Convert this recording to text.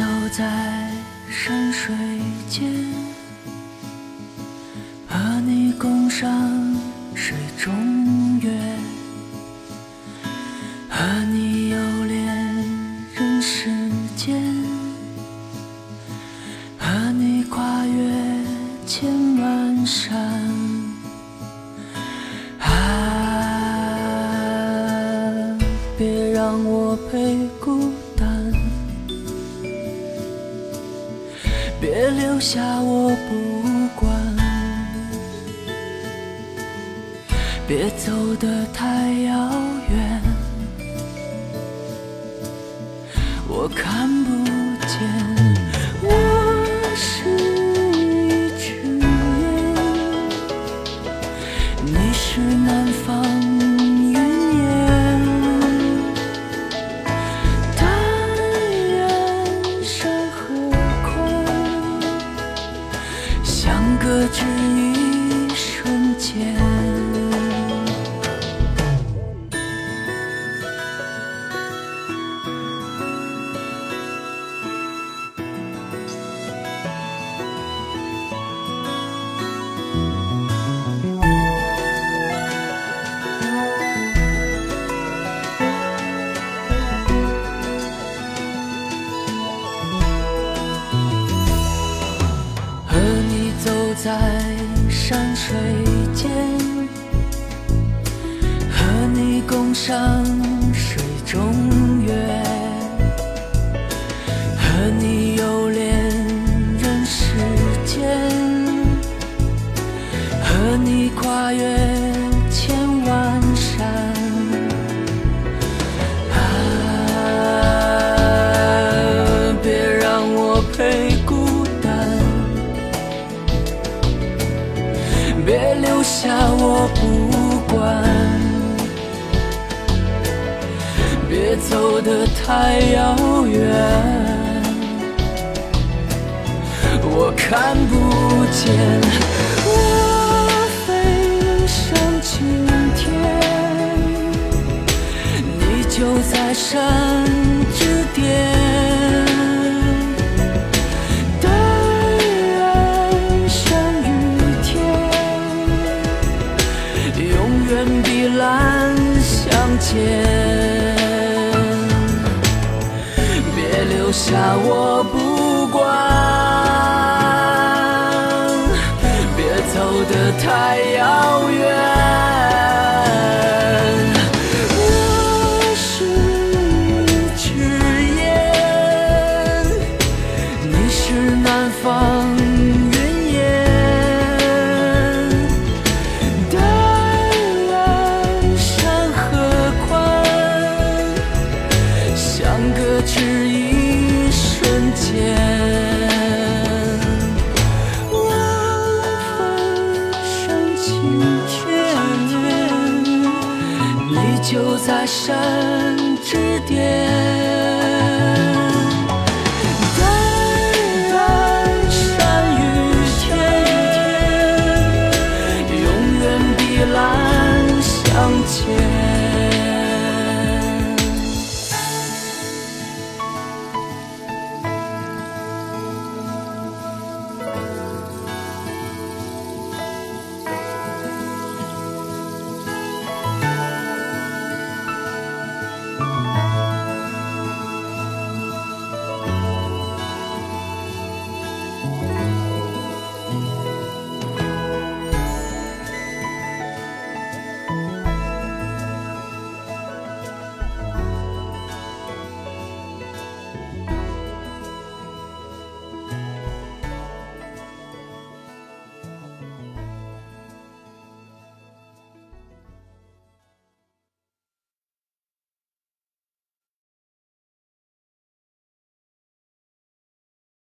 走在山水间，和你共赏水中月，和你游恋人世间，和你跨越千万山。啊，别让我陪孤。别留下我不管。别走得太遥在山水间，和你共赏水中月，和你留下我不管，别走得太遥远，我看不见。间。别留下我不管，别走得太遥远。山之巅。